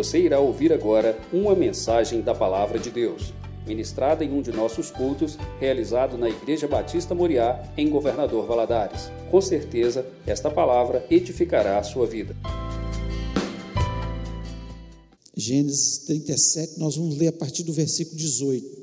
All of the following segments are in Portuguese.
Você irá ouvir agora uma mensagem da Palavra de Deus, ministrada em um de nossos cultos, realizado na Igreja Batista Moriá, em Governador Valadares. Com certeza, esta palavra edificará a sua vida. Gênesis 37, nós vamos ler a partir do versículo 18.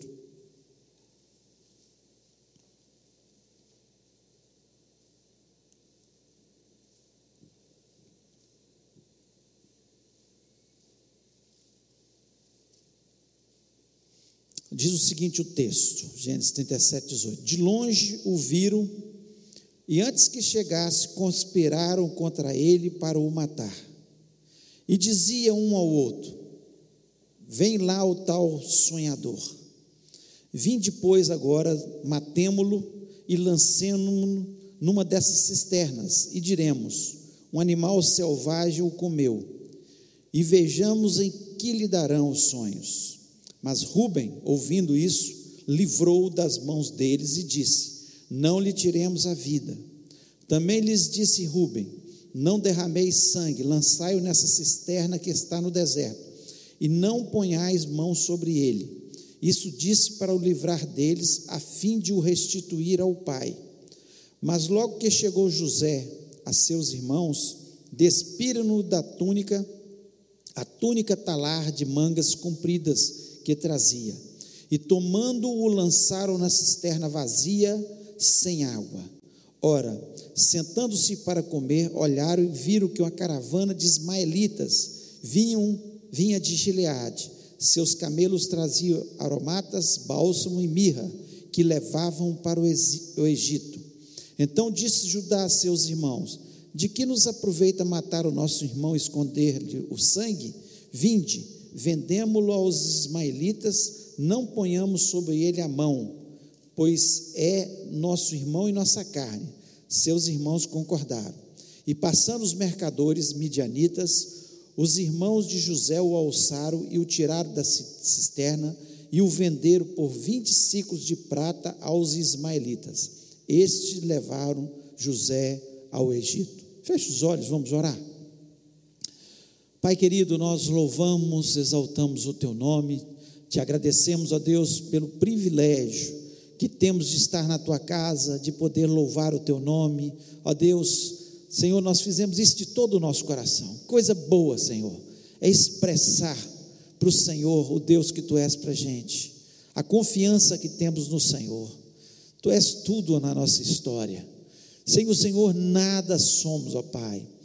Diz o seguinte o texto, Gênesis 37, 18: De longe o viram, e antes que chegasse, conspiraram contra ele para o matar. E dizia um ao outro: Vem lá o tal sonhador. Vim depois agora, matemo-lo e lancemo-lo numa dessas cisternas, e diremos: Um animal selvagem o comeu, e vejamos em que lhe darão os sonhos. Mas Rubem, ouvindo isso, livrou das mãos deles e disse: Não lhe tiremos a vida. Também lhes disse Rubem: Não derrameis sangue, lançai-o nessa cisterna que está no deserto, e não ponhais mão sobre ele. Isso disse para o livrar deles, a fim de o restituir ao pai. Mas logo que chegou José a seus irmãos, despiram-no da túnica, a túnica talar de mangas compridas, que trazia. E tomando-o, lançaram na cisterna vazia, sem água. Ora, sentando-se para comer, olharam e viram que uma caravana de ismaelitas vinham, vinha de Gileade. Seus camelos traziam aromatas, bálsamo e mirra, que levavam para o Egito. Então disse Judá a seus irmãos: De que nos aproveita matar o nosso irmão e esconder-lhe o sangue? Vinde vendemo-lo aos ismaelitas, não ponhamos sobre ele a mão, pois é nosso irmão e nossa carne. Seus irmãos concordaram. E passando os mercadores midianitas, os irmãos de José o alçaram e o tiraram da cisterna e o venderam por vinte ciclos de prata aos ismaelitas. Estes levaram José ao Egito. Feche os olhos, vamos orar. Pai querido, nós louvamos, exaltamos o teu nome, te agradecemos, ó Deus, pelo privilégio que temos de estar na tua casa, de poder louvar o teu nome. Ó Deus, Senhor, nós fizemos isso de todo o nosso coração. Coisa boa, Senhor, é expressar para o Senhor o Deus que tu és para a gente, a confiança que temos no Senhor. Tu és tudo na nossa história. Sem o Senhor nada somos, ó Pai.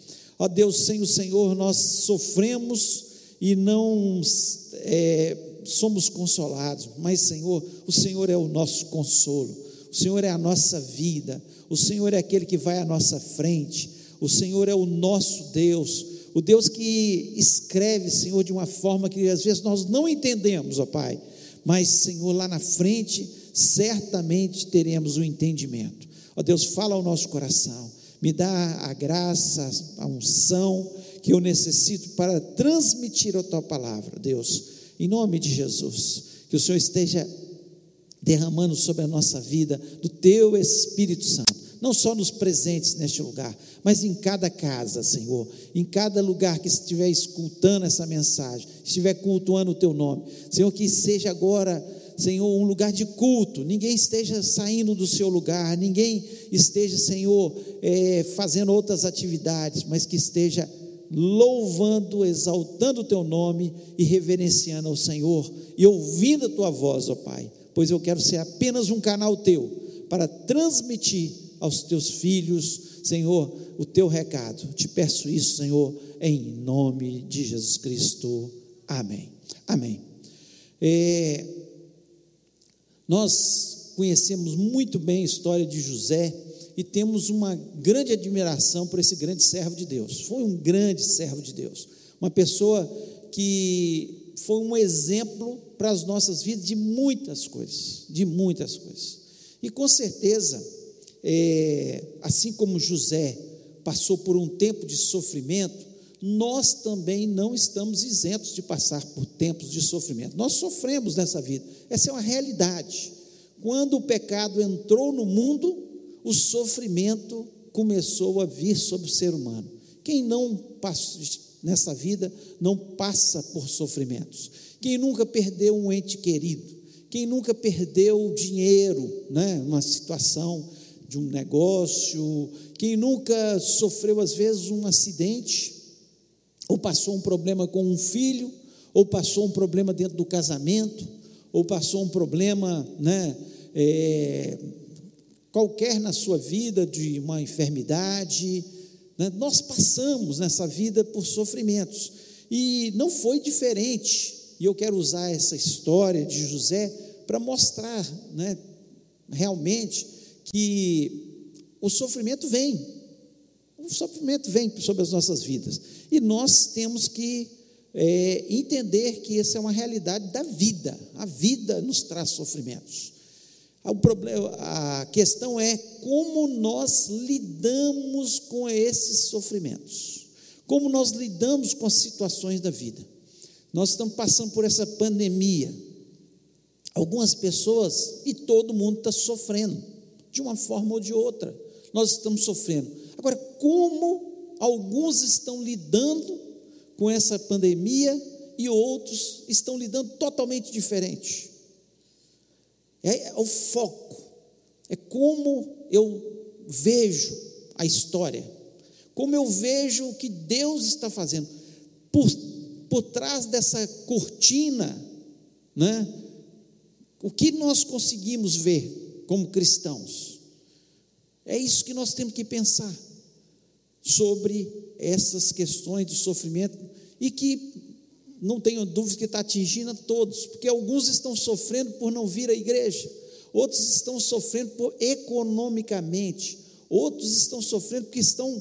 Ó Deus, sem o Senhor nós sofremos e não é, somos consolados, mas Senhor, o Senhor é o nosso consolo, o Senhor é a nossa vida, o Senhor é aquele que vai à nossa frente, o Senhor é o nosso Deus, o Deus que escreve, Senhor, de uma forma que às vezes nós não entendemos, ó Pai, mas Senhor, lá na frente, certamente teremos o entendimento. Ó Deus, fala ao nosso coração me dá a graça, a unção que eu necessito para transmitir a tua palavra, Deus, em nome de Jesus, que o Senhor esteja derramando sobre a nossa vida do teu Espírito Santo, não só nos presentes neste lugar, mas em cada casa, Senhor, em cada lugar que estiver escutando essa mensagem, estiver cultuando o teu nome, Senhor, que seja agora Senhor, um lugar de culto, ninguém esteja saindo do seu lugar, ninguém esteja, Senhor, é, fazendo outras atividades, mas que esteja louvando, exaltando o teu nome e reverenciando ao Senhor e ouvindo a tua voz, ó Pai, pois eu quero ser apenas um canal teu para transmitir aos teus filhos, Senhor, o teu recado. Te peço isso, Senhor, em nome de Jesus Cristo. Amém. Amém. É, nós conhecemos muito bem a história de José e temos uma grande admiração por esse grande servo de Deus. Foi um grande servo de Deus, uma pessoa que foi um exemplo para as nossas vidas de muitas coisas, de muitas coisas. E com certeza, é, assim como José passou por um tempo de sofrimento, nós também não estamos isentos de passar por tempos de sofrimento. Nós sofremos nessa vida, essa é uma realidade. Quando o pecado entrou no mundo, o sofrimento começou a vir sobre o ser humano. Quem não passou, nessa vida não passa por sofrimentos. Quem nunca perdeu um ente querido, quem nunca perdeu dinheiro, né, uma situação de um negócio, quem nunca sofreu às vezes um acidente, ou passou um problema com um filho, ou passou um problema dentro do casamento, ou passou um problema, né, é, qualquer na sua vida de uma enfermidade, né? nós passamos nessa vida por sofrimentos e não foi diferente. E eu quero usar essa história de José para mostrar, né, realmente que o sofrimento vem, o sofrimento vem sobre as nossas vidas e nós temos que é, entender que essa é uma realidade da vida. A vida nos traz sofrimentos. O problema, a questão é como nós lidamos com esses sofrimentos, como nós lidamos com as situações da vida. Nós estamos passando por essa pandemia. Algumas pessoas, e todo mundo está sofrendo, de uma forma ou de outra. Nós estamos sofrendo. Agora, como alguns estão lidando com essa pandemia e outros estão lidando totalmente diferente? É, é o foco, é como eu vejo a história, como eu vejo o que Deus está fazendo. Por, por trás dessa cortina, né, o que nós conseguimos ver como cristãos? É isso que nós temos que pensar sobre essas questões do sofrimento e que não tenho dúvida que está atingindo a todos, porque alguns estão sofrendo por não vir à igreja, outros estão sofrendo por economicamente, outros estão sofrendo porque estão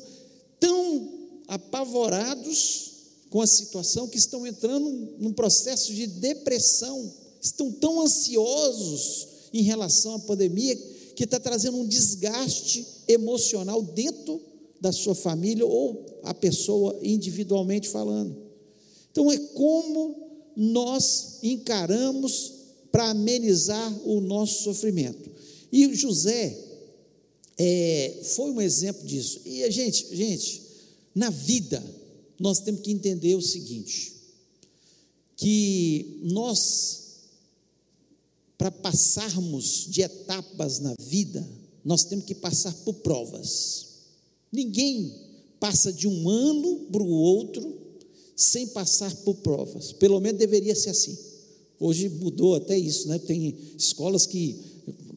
tão apavorados com a situação que estão entrando num processo de depressão, estão tão ansiosos em relação à pandemia que está trazendo um desgaste emocional dentro da sua família ou a pessoa individualmente falando. Então, é como nós encaramos para amenizar o nosso sofrimento. E José é, foi um exemplo disso. E a gente, gente, na vida, nós temos que entender o seguinte: que nós, para passarmos de etapas na vida, nós temos que passar por provas. Ninguém passa de um ano para o outro sem passar por provas. Pelo menos deveria ser assim. Hoje mudou até isso, né? Tem escolas que,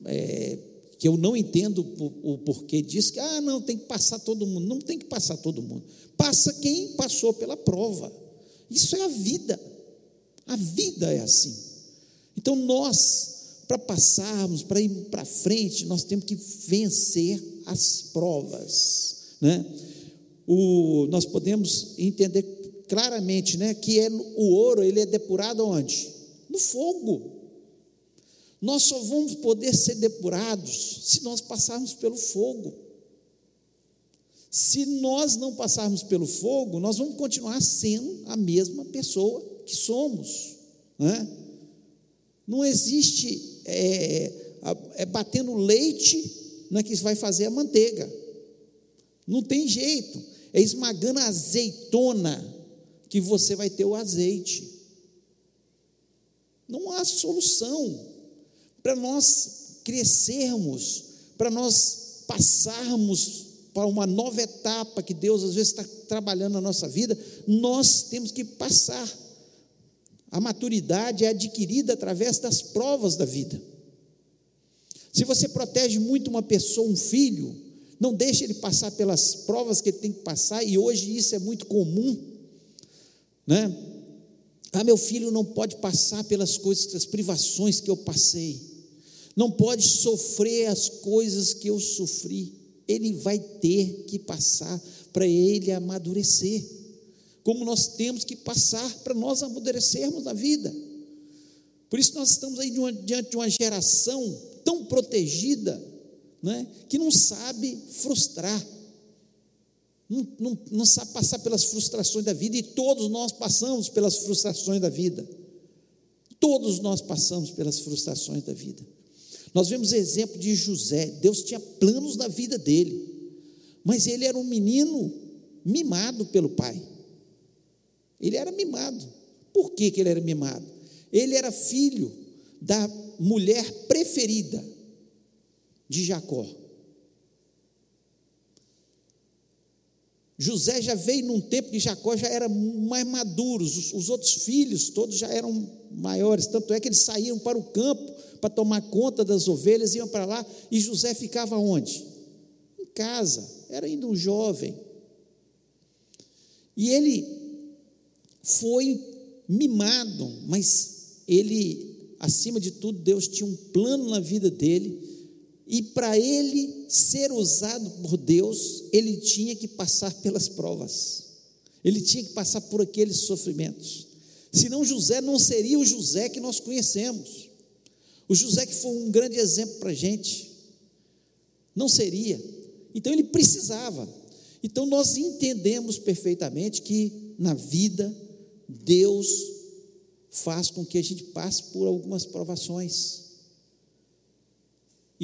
é, que eu não entendo o, porquê disso, que ah, não, tem que passar todo mundo. Não tem que passar todo mundo. Passa quem passou pela prova. Isso é a vida. A vida é assim. Então nós, para passarmos, para ir para frente, nós temos que vencer as provas. Né? O, nós podemos entender claramente, né, que é o ouro, ele é depurado onde? No fogo. Nós só vamos poder ser depurados se nós passarmos pelo fogo. Se nós não passarmos pelo fogo, nós vamos continuar sendo a mesma pessoa que somos. Né? Não existe é, é batendo leite né, que vai fazer a manteiga. Não tem jeito. É esmagando a azeitona que você vai ter o azeite. Não há solução para nós crescermos, para nós passarmos para uma nova etapa que Deus às vezes está trabalhando na nossa vida, nós temos que passar. A maturidade é adquirida através das provas da vida. Se você protege muito uma pessoa, um filho, não deixe ele passar pelas provas que ele tem que passar, e hoje isso é muito comum né? Ah, meu filho não pode passar pelas coisas, as privações que eu passei, não pode sofrer as coisas que eu sofri, ele vai ter que passar para ele amadurecer, como nós temos que passar para nós amadurecermos na vida. Por isso nós estamos aí diante de uma geração tão protegida, né, que não sabe frustrar não, não, não sabe passar pelas frustrações da vida, e todos nós passamos pelas frustrações da vida. Todos nós passamos pelas frustrações da vida. Nós vemos o exemplo de José, Deus tinha planos na vida dele, mas ele era um menino mimado pelo pai. Ele era mimado. Por que, que ele era mimado? Ele era filho da mulher preferida de Jacó. José já veio num tempo que Jacó já era mais maduro, os, os, outros filhos todos já eram maiores, tanto é que eles saíam para o campo para tomar conta das ovelhas, iam para lá, e José ficava onde? Em casa, era ainda um jovem. E ele foi mimado, mas ele, acima de tudo, Deus tinha um plano na vida dele, e para ele ser usado por Deus, ele tinha que passar pelas provas, ele tinha que passar por aqueles sofrimentos. Senão José não seria o José que nós conhecemos. O José que foi um grande exemplo para a gente. Não seria. Então ele precisava. Então nós entendemos perfeitamente que na vida Deus faz com que a gente passe por algumas provações.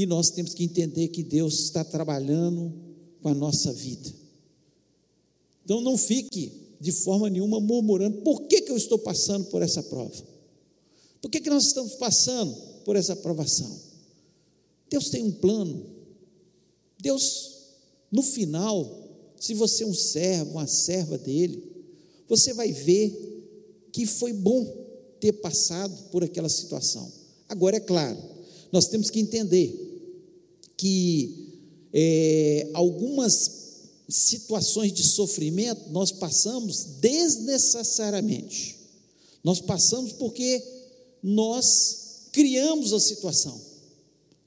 E nós temos que entender que Deus está trabalhando com a nossa vida. Então não fique de forma nenhuma murmurando: por que, que eu estou passando por essa prova? Por que, que nós estamos passando por essa provação? Deus tem um plano. Deus, no final, se você é um servo, uma serva dele, você vai ver que foi bom ter passado por aquela situação. Agora, é claro, nós temos que entender que é, algumas situações de sofrimento nós passamos desnecessariamente. Nós passamos porque nós criamos a situação.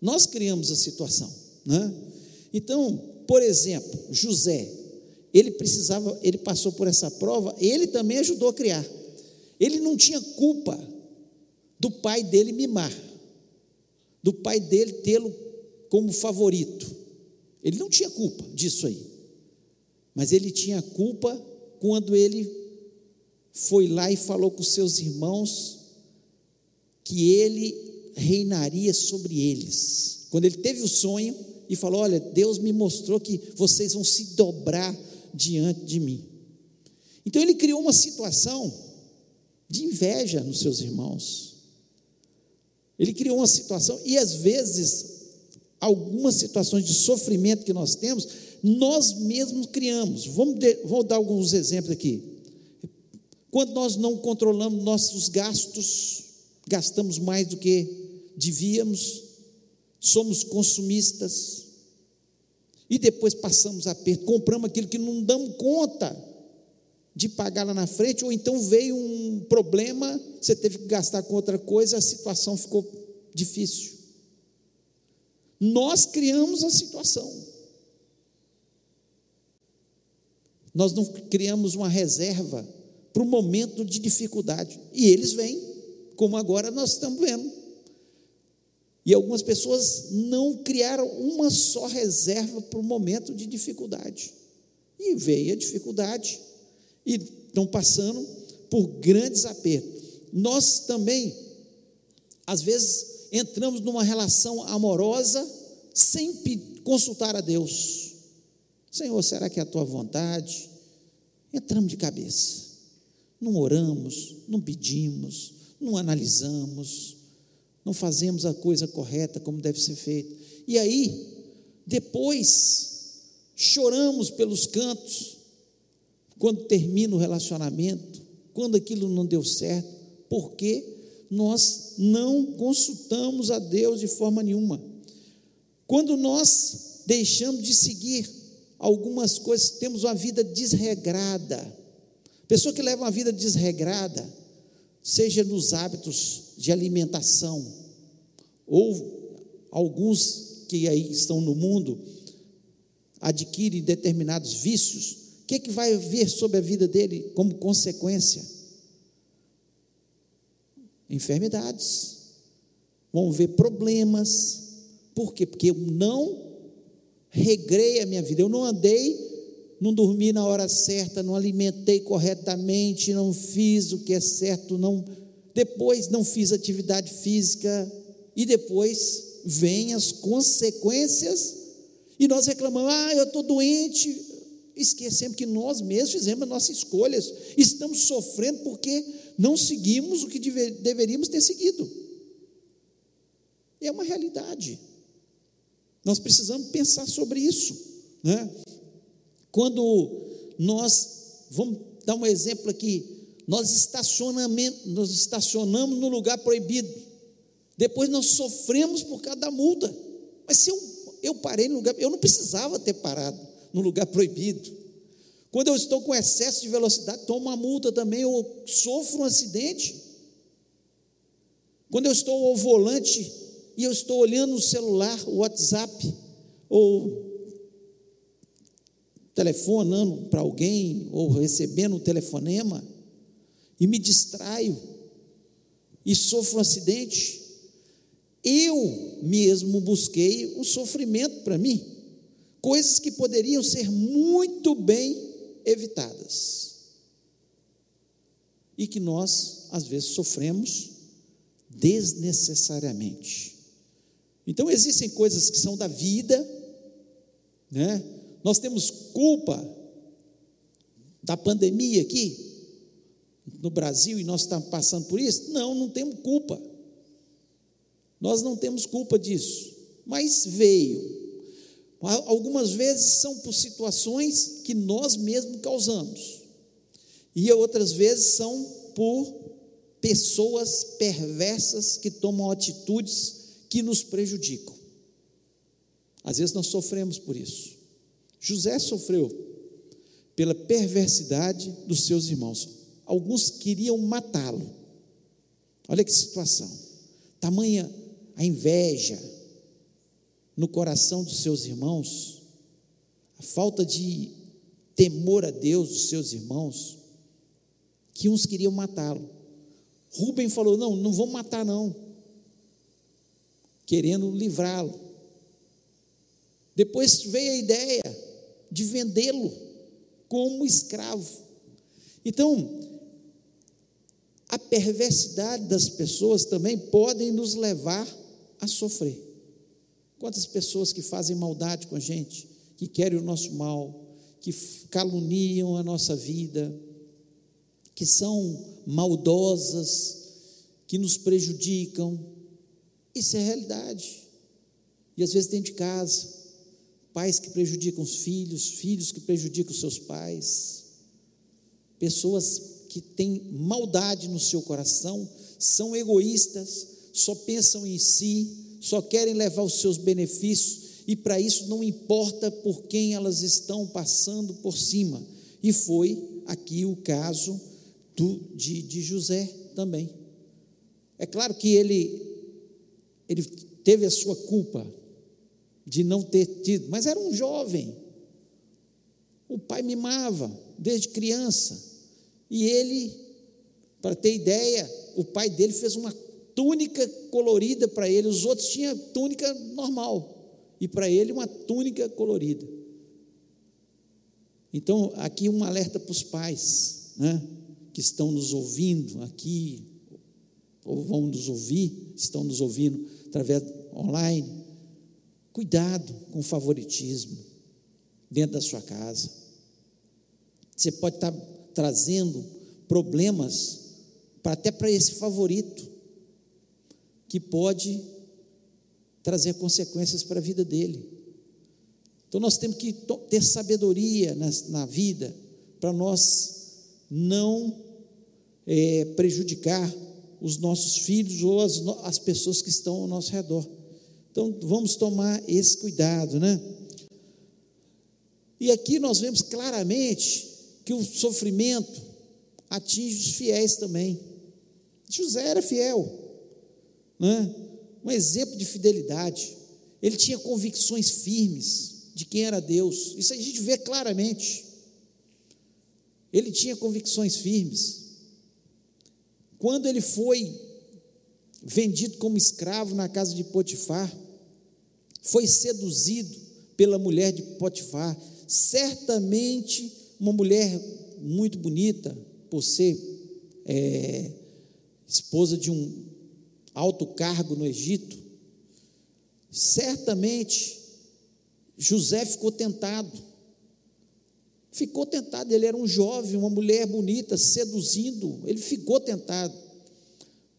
Nós criamos a situação, né? Então, por exemplo, José, ele precisava, ele passou por essa prova, ele também ajudou a criar. Ele não tinha culpa do pai dele mimar, do pai dele tê-lo como favorito. Ele não tinha culpa disso aí. Mas ele tinha culpa quando ele foi lá e falou com seus irmãos que ele reinaria sobre eles. Quando ele teve o sonho e falou: Olha, Deus me mostrou que vocês vão se dobrar diante de mim. Então ele criou uma situação de inveja nos seus irmãos. Ele criou uma situação, e às vezes algumas situações de sofrimento que nós temos, nós mesmos criamos. Vamos de, vou dar alguns exemplos aqui. Quando nós não controlamos nossos gastos, gastamos mais do que devíamos, somos consumistas, e depois passamos aperto, compramos aquilo que não damos conta de pagar lá na frente, ou então veio um problema, você teve que gastar com outra coisa, a situação ficou difícil. Nós criamos a situação. Nós não criamos uma reserva para o momento de dificuldade. E eles vêm, como agora nós estamos vendo. E algumas pessoas não criaram uma só reserva para o momento de dificuldade. E veio a dificuldade. E estão passando por grandes apertos. Nós também, às vezes, entramos numa relação amorosa sem consultar a Deus. Senhor, será que é a tua vontade? Entramos de cabeça. Não oramos, não pedimos, não analisamos, não fazemos a coisa correta como deve ser feita. E aí, depois, choramos pelos cantos, quando termina o relacionamento, quando aquilo não deu certo, porque nós não consultamos a Deus de forma nenhuma. Quando nós deixamos de seguir algumas coisas, temos uma vida desregrada. Pessoa que leva uma vida desregrada, seja nos hábitos de alimentação, ou alguns que aí estão no mundo adquirem determinados vícios, o que, é que vai vir sobre a vida dele como consequência? Enfermidades, vão ver problemas. Por quê? Porque eu não regrei a minha vida, eu não andei, não dormi na hora certa, não alimentei corretamente, não fiz o que é certo, não depois não fiz atividade física e depois vêm as consequências e nós reclamamos: "Ah, eu estou doente". esquecemos que nós mesmos fizemos as nossas escolhas, estamos sofrendo porque não seguimos o que deve, deveríamos ter seguido. É uma realidade. Nós precisamos pensar sobre isso. Né? Quando nós, vamos dar um exemplo aqui, nós nós estacionamos no lugar proibido, depois nós sofremos por causa da multa. Mas se eu, eu parei no lugar, eu não precisava ter parado no lugar proibido. Quando eu estou com excesso de velocidade, tomo uma multa também, eu sofro um acidente. Quando eu estou ao volante e eu estou olhando o celular, o WhatsApp, ou telefonando para alguém, ou recebendo um telefonema, e me distraio, e sofro um acidente, eu mesmo busquei o sofrimento para mim, coisas que poderiam ser muito bem evitadas. E que nós, às vezes, sofremos desnecessariamente. Então, existem coisas que são da vida, né? Nós temos culpa da pandemia aqui no Brasil e nós estamos passando por isso? Não, não temos culpa. Nós não temos culpa disso. Mas veio. Algumas vezes são por situações que nós mesmos causamos. E outras vezes são por pessoas perversas que tomam atitudes que nos prejudicam. Às vezes nós sofremos por isso. José sofreu pela perversidade dos seus irmãos. Alguns queriam matá-lo. Olha que situação. Tamanha a inveja no coração dos seus irmãos, a falta de temor a Deus dos seus irmãos, que uns queriam matá-lo. Rubem falou: Não, não vão matar, não, querendo livrá-lo. Depois veio a ideia de vendê-lo como escravo. Então, a perversidade das pessoas também podem nos levar a sofrer. Quantas pessoas que fazem maldade com a gente, que querem o nosso mal, que caluniam a nossa vida, que são maldosas, que nos prejudicam. Isso é realidade. E às vezes dentro de casa, pais que prejudicam os filhos, filhos que prejudicam os seus pais, pessoas que têm maldade no seu coração, são egoístas, só pensam em si, só querem levar os seus benefícios e para isso não importa por quem elas estão passando por cima. E foi aqui o caso do, de, de José também. É claro que ele, ele teve a sua culpa de não ter tido, mas era um jovem. O pai mimava desde criança. E ele, para ter ideia, o pai dele fez uma túnica colorida para ele, os outros tinham túnica normal, e para ele uma túnica colorida. Então, aqui um alerta para os pais, né, que estão nos ouvindo aqui, ou vão nos ouvir, estão nos ouvindo através online. Cuidado com o favoritismo dentro da sua casa. Você pode estar trazendo problemas para até para esse favorito, que pode trazer consequências para a vida dele. Então nós temos que ter sabedoria na, na vida para nós não é, prejudicar os nossos filhos ou as, as pessoas que estão ao nosso redor. Então vamos tomar esse cuidado, né? E aqui nós vemos claramente que o sofrimento atinge os fiéis também. José era fiel, né? um exemplo de fidelidade. Ele tinha convicções firmes de quem era Deus. Isso a gente vê claramente. Ele tinha convicções firmes. Quando ele foi vendido como escravo na casa de Potifar, foi seduzido pela mulher de Potifar, certamente uma mulher muito bonita, por ser é, esposa de um alto cargo no Egito, certamente José ficou tentado Ficou tentado, ele era um jovem, uma mulher bonita, seduzindo, ele ficou tentado.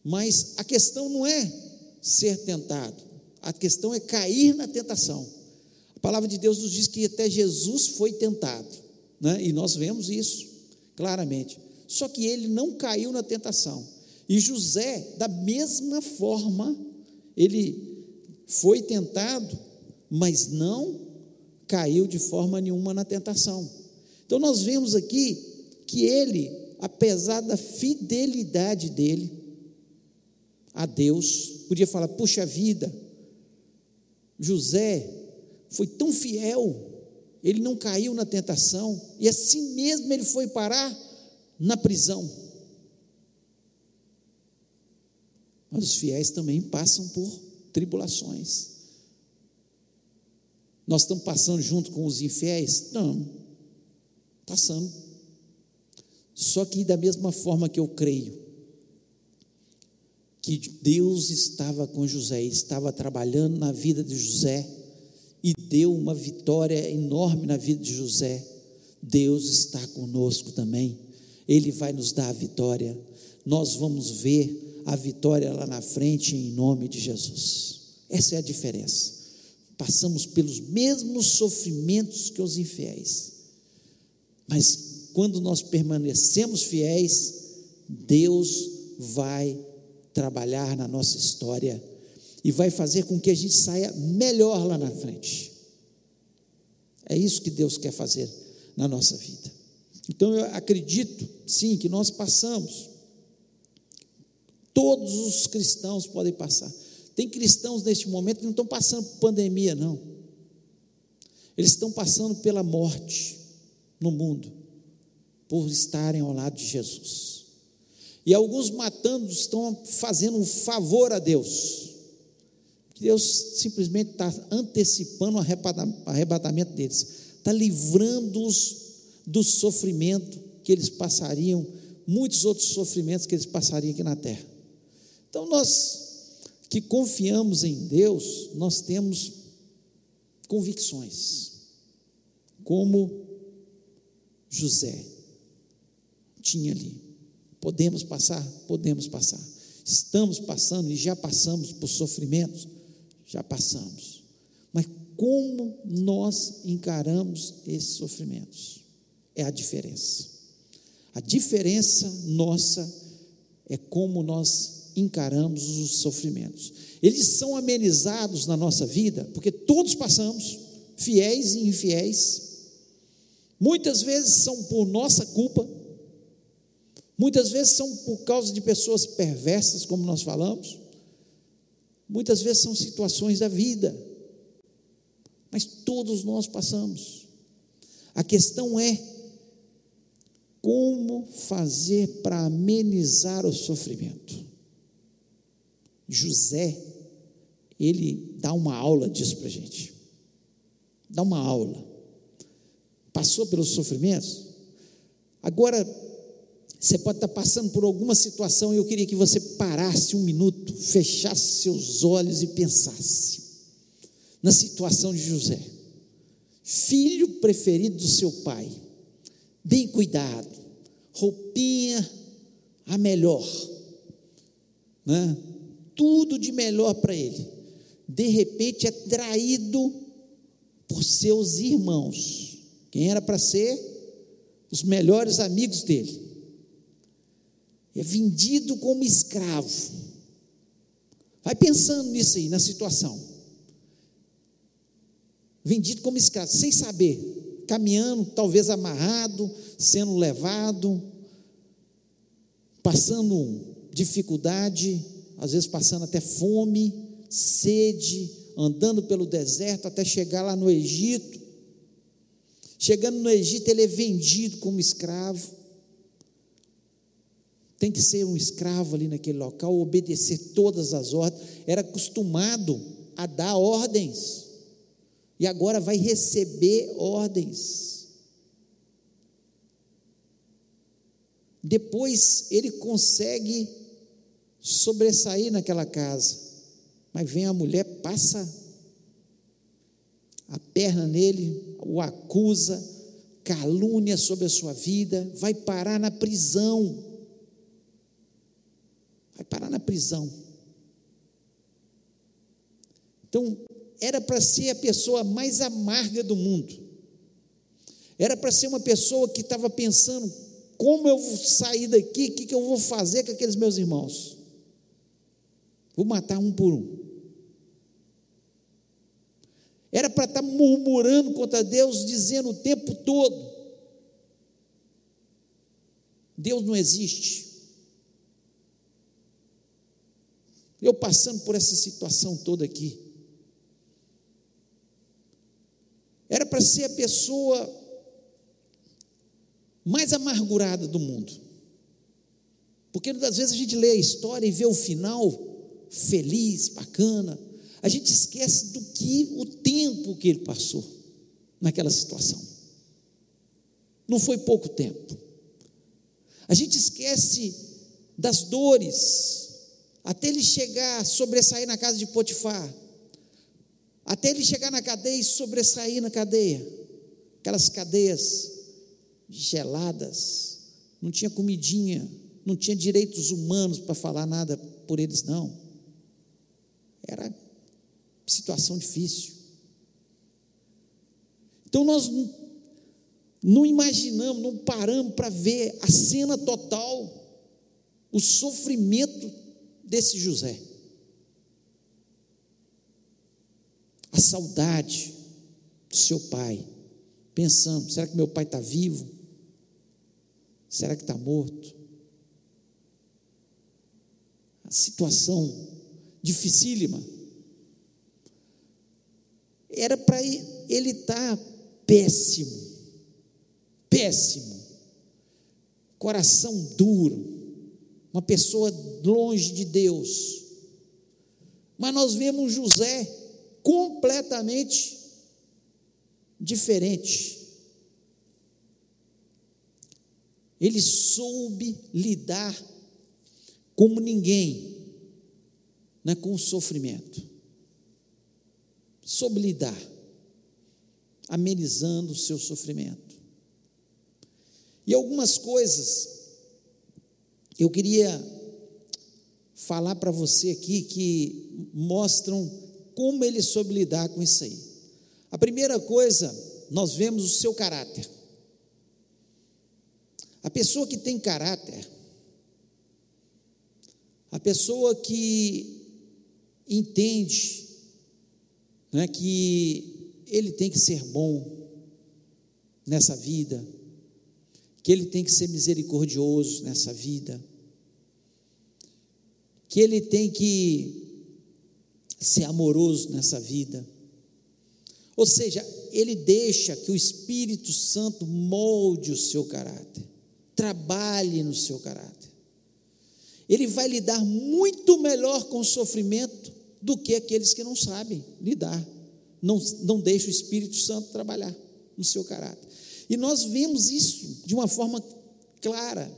Mas a questão não é ser tentado, a questão é cair na tentação. A palavra de Deus nos diz que até Jesus foi tentado, né? e nós vemos isso claramente. Só que ele não caiu na tentação. E José, da mesma forma, ele foi tentado, mas não caiu de forma nenhuma na tentação. Então nós vemos aqui que ele, apesar da fidelidade dele a Deus, podia falar: puxa vida, José foi tão fiel, ele não caiu na tentação, e assim mesmo ele foi parar na prisão. Mas os fiéis também passam por tribulações. Nós estamos passando junto com os infiéis? Não, passando. Só que da mesma forma que eu creio que Deus estava com José, estava trabalhando na vida de José e deu uma vitória enorme na vida de José, Deus está conosco também. Ele vai nos dar a vitória. Nós vamos ver a vitória lá na frente em nome de Jesus. Essa é a diferença. Passamos pelos mesmos sofrimentos que os infiéis. Mas quando nós permanecemos fiéis, Deus vai trabalhar na nossa história e vai fazer com que a gente saia melhor lá na frente. É isso que Deus quer fazer na nossa vida. Então eu acredito, sim, que nós passamos. Todos os cristãos podem passar. Tem cristãos neste momento que não estão passando por pandemia, não. Eles estão passando pela morte no mundo, por estarem ao lado de Jesus. E alguns matando estão fazendo um favor a Deus. Deus simplesmente está antecipando o arrebatamento deles, está livrando-os do sofrimento que eles passariam, muitos outros sofrimentos que eles passariam aqui na terra. Então, nós que confiamos em Deus, nós temos convicções, como José tinha ali. Podemos passar? Podemos passar. Estamos passando e já passamos por sofrimentos? Já passamos. Mas como nós encaramos esses sofrimentos? é a diferença. A diferença nossa é como nós encaramos os sofrimentos. Eles são amenizados na nossa vida, porque todos passamos, fiéis e infiéis. Muitas vezes são por nossa culpa, muitas vezes são por causa de pessoas perversas, como nós falamos, muitas vezes são situações da vida, mas todos nós passamos. A questão é como fazer para amenizar o sofrimento. José, ele dá uma aula disso para a gente. Dá uma aula. Passou pelos sofrimentos? Agora, você pode estar passando por alguma situação e eu queria que você parasse um minuto, fechasse seus olhos e pensasse na situação de José, filho preferido do seu pai bem cuidado, roupinha a melhor, né? Tudo de melhor para ele. De repente é traído por seus irmãos, quem era para ser os melhores amigos dele. É vendido como escravo. Vai pensando nisso aí, na situação. Vendido como escravo, sem saber caminhando, talvez amarrado, sendo levado, passando dificuldade, às vezes passando até fome, sede, andando pelo deserto até chegar lá no Egito. Chegando no Egito, ele é vendido como escravo. Tem que ser um escravo ali naquele local, obedecer todas as ordens. Era acostumado a dar ordens e agora vai receber ordens. Depois ele consegue sobressair naquela casa, mas vem a mulher, passa a perna nele, o acusa, calúnia sobre a sua vida, vai parar na prisão. Vai parar na prisão. Então, era para ser a pessoa mais amarga do mundo. Era para ser uma pessoa que estava pensando: como eu vou sair daqui? O que, que eu vou fazer com aqueles meus irmãos? Vou matar um por um. Era para estar murmurando contra Deus, dizendo o tempo todo: Deus não existe. Eu passando por essa situação toda aqui. Era para ser a pessoa mais amargurada do mundo. Porque às vezes a gente lê a história e vê o final feliz, bacana. A gente esquece do que o tempo que ele passou naquela situação. Não foi pouco tempo. A gente esquece das dores, até ele chegar, sobressair na casa de Potifar, até ele chegar na cadeia e sobressair na cadeia, aquelas cadeias geladas, não tinha comidinha, não tinha direitos humanos para falar nada por eles, não. Era situação difícil. Então nós não imaginamos, não paramos para ver a cena total, o sofrimento desse José. A saudade do seu pai, pensando: será que meu pai está vivo? Será que está morto? A situação dificílima. Era para ele estar tá péssimo, péssimo, coração duro, uma pessoa longe de Deus. Mas nós vemos José completamente diferente. Ele soube lidar como ninguém né, com o sofrimento. Soube lidar, amenizando o seu sofrimento. E algumas coisas eu queria falar para você aqui que mostram como ele soube lidar com isso aí. A primeira coisa, nós vemos o seu caráter. A pessoa que tem caráter, a pessoa que entende né, que ele tem que ser bom nessa vida, que ele tem que ser misericordioso nessa vida, que ele tem que ser amoroso nessa vida. Ou seja, ele deixa que o Espírito Santo molde o seu caráter trabalhe no seu caráter. Ele vai lidar muito melhor com o sofrimento do que aqueles que não sabem lidar. Não, não deixa o Espírito Santo trabalhar no seu caráter. E nós vemos isso de uma forma clara.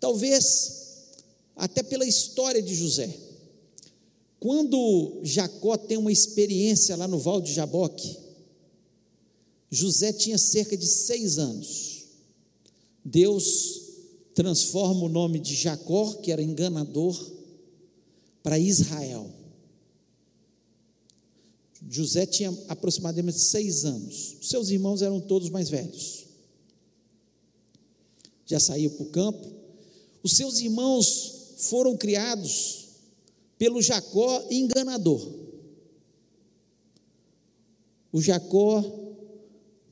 Talvez até pela história de José. Quando Jacó tem uma experiência lá no Val de Jaboque, José tinha cerca de seis anos. Deus transforma o nome de Jacó, que era enganador, para Israel. José tinha aproximadamente seis anos, seus irmãos eram todos mais velhos. Já saiu para o campo. Os seus irmãos foram criados pelo Jacó enganador. O Jacó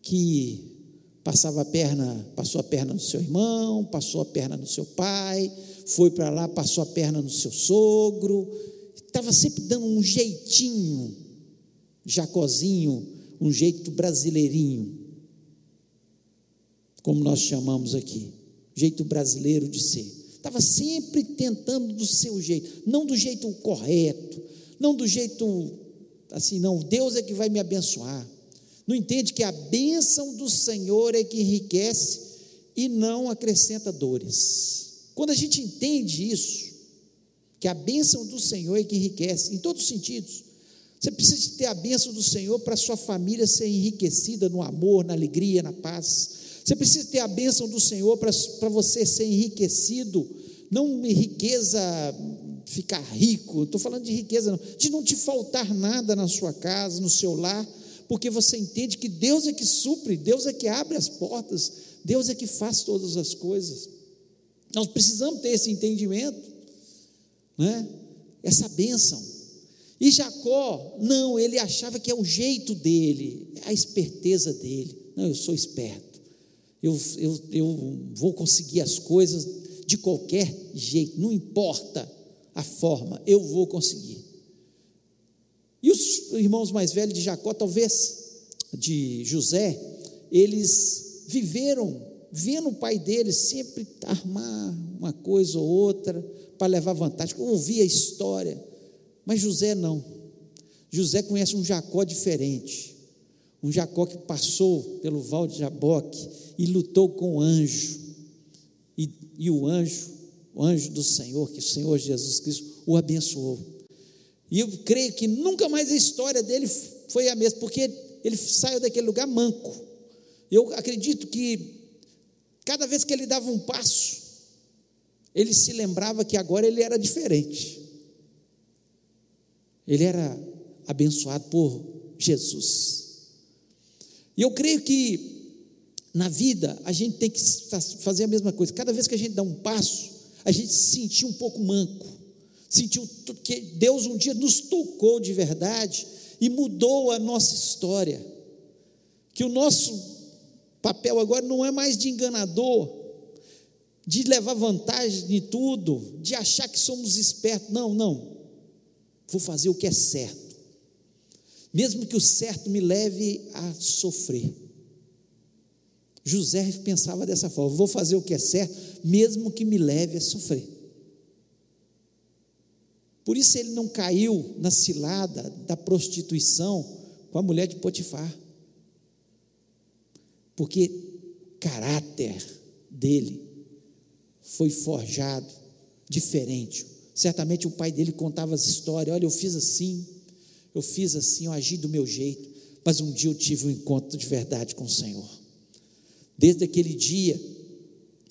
que passava a perna, passou a perna no seu irmão, passou a perna no seu pai, foi para lá, passou a perna no seu sogro, estava sempre dando um jeitinho, Jacozinho, um jeito brasileirinho, como nós chamamos aqui, jeito brasileiro de ser. Estava sempre tentando do seu jeito, não do jeito correto, não do jeito assim, não, Deus é que vai me abençoar não entende que a bênção do Senhor é que enriquece e não acrescenta dores. Quando a gente entende isso, que a bênção do Senhor é que enriquece, em todos os sentidos, Você precisa ter a bênção do Senhor para sua família ser enriquecida no amor, na alegria, na paz. Você precisa ter a bênção do Senhor para, para você ser enriquecido, não riqueza ficar rico, estou falando de riqueza, não, de não te faltar nada na sua casa, no seu lar, porque você entende que Deus é que supre, Deus é que abre as portas, Deus é que faz todas as coisas. Nós precisamos ter esse entendimento, né? essa bênção. E Jacó, não, ele achava que é o jeito dele, a esperteza dele. Não, eu sou esperto, eu, eu, eu vou conseguir as coisas de qualquer jeito, não importa a forma, eu vou conseguir. E os irmãos mais velhos de Jacó, talvez de José, eles viveram vendo o pai deles sempre armar uma coisa ou outra para levar vantagem, ouvir a história. Mas José não. José conhece um Jacó diferente. Um Jacó que passou pelo val de Jaboque e lutou com o anjo. E, e o anjo, o anjo do Senhor, que o Senhor Jesus Cristo o abençoou. E eu creio que nunca mais a história dele foi a mesma, porque ele saiu daquele lugar manco. Eu acredito que cada vez que ele dava um passo, ele se lembrava que agora ele era diferente. Ele era abençoado por Jesus. E eu creio que na vida a gente tem que fazer a mesma coisa. Cada vez que a gente dá um passo, a gente se sentir um pouco manco sentiu que Deus um dia nos tocou de verdade e mudou a nossa história. Que o nosso papel agora não é mais de enganador, de levar vantagem de tudo, de achar que somos espertos. Não, não. Vou fazer o que é certo. Mesmo que o certo me leve a sofrer. José pensava dessa forma: vou fazer o que é certo, mesmo que me leve a sofrer. Por isso ele não caiu na cilada da prostituição com a mulher de Potifar. Porque caráter dele foi forjado diferente. Certamente o pai dele contava as histórias: olha, eu fiz assim, eu fiz assim, eu agi do meu jeito, mas um dia eu tive um encontro de verdade com o Senhor. Desde aquele dia,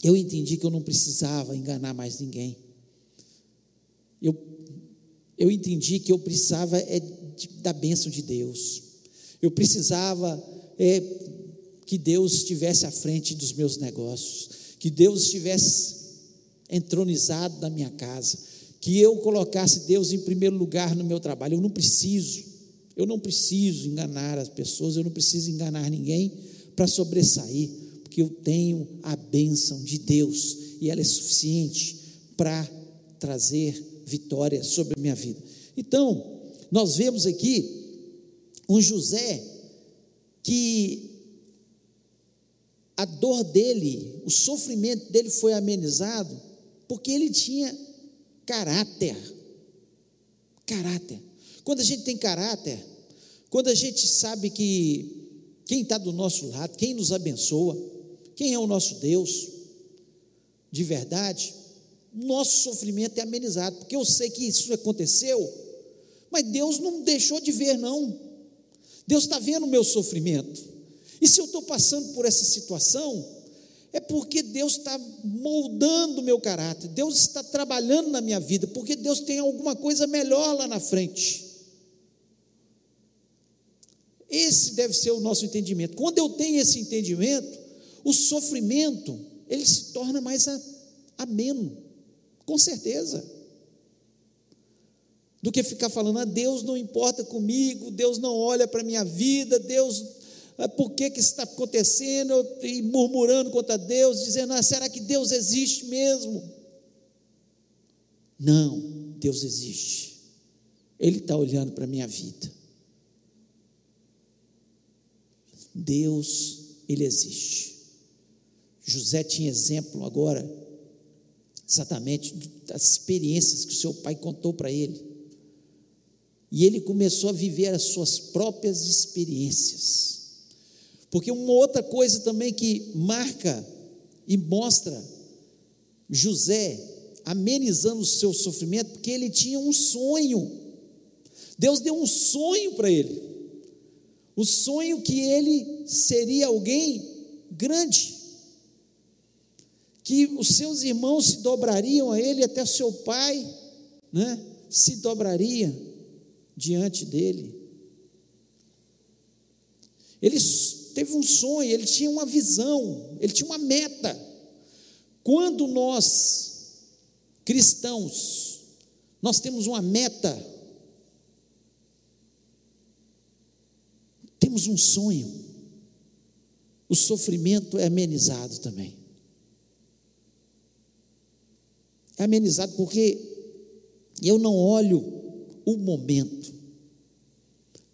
eu entendi que eu não precisava enganar mais ninguém. Eu eu entendi que eu precisava é, da bênção de Deus. Eu precisava é, que Deus estivesse à frente dos meus negócios, que Deus estivesse entronizado na minha casa, que eu colocasse Deus em primeiro lugar no meu trabalho. Eu não preciso, eu não preciso enganar as pessoas, eu não preciso enganar ninguém para sobressair, porque eu tenho a bênção de Deus e ela é suficiente para trazer vitória sobre a minha vida. Então, nós vemos aqui um José que a dor dele, o sofrimento dele foi amenizado porque ele tinha caráter. Caráter. Quando a gente tem caráter, quando a gente sabe que quem está do nosso lado, quem nos abençoa, quem é o nosso Deus, de verdade, nosso sofrimento é amenizado, porque eu sei que isso aconteceu, mas Deus não deixou de ver, não. Deus está vendo o meu sofrimento. E se eu estou passando por essa situação, é porque Deus está moldando o meu caráter, Deus está trabalhando na minha vida, porque Deus tem alguma coisa melhor lá na frente. Esse deve ser o nosso entendimento. Quando eu tenho esse entendimento, o sofrimento ele se torna mais ameno. Com certeza. Do que ficar falando, ah, Deus não importa comigo, Deus não olha para a minha vida, Deus, por que, que isso está acontecendo? E murmurando contra Deus, dizendo, ah, será que Deus existe mesmo? Não, Deus existe. Ele está olhando para a minha vida. Deus, Ele existe. José tinha exemplo agora exatamente das experiências que o seu pai contou para ele. E ele começou a viver as suas próprias experiências. Porque uma outra coisa também que marca e mostra José amenizando o seu sofrimento, porque ele tinha um sonho. Deus deu um sonho para ele. O sonho que ele seria alguém grande. Que os seus irmãos se dobrariam a ele, até seu pai, né, se dobraria diante dele. Ele teve um sonho, ele tinha uma visão, ele tinha uma meta. Quando nós, cristãos, nós temos uma meta, temos um sonho, o sofrimento é amenizado também. É amenizado porque eu não olho o momento,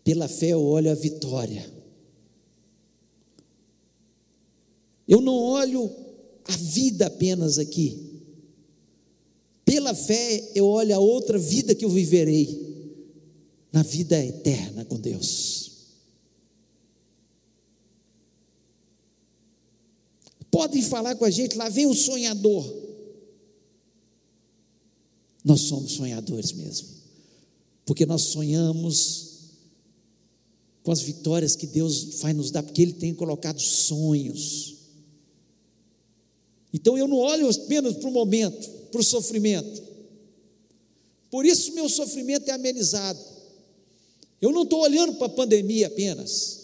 pela fé eu olho a vitória. Eu não olho a vida apenas aqui. Pela fé, eu olho a outra vida que eu viverei, na vida eterna com Deus. Podem falar com a gente, lá vem o sonhador. Nós somos sonhadores mesmo, porque nós sonhamos com as vitórias que Deus vai nos dar, porque Ele tem colocado sonhos então eu não olho apenas para o momento, para o sofrimento. Por isso meu sofrimento é amenizado. Eu não estou olhando para a pandemia apenas.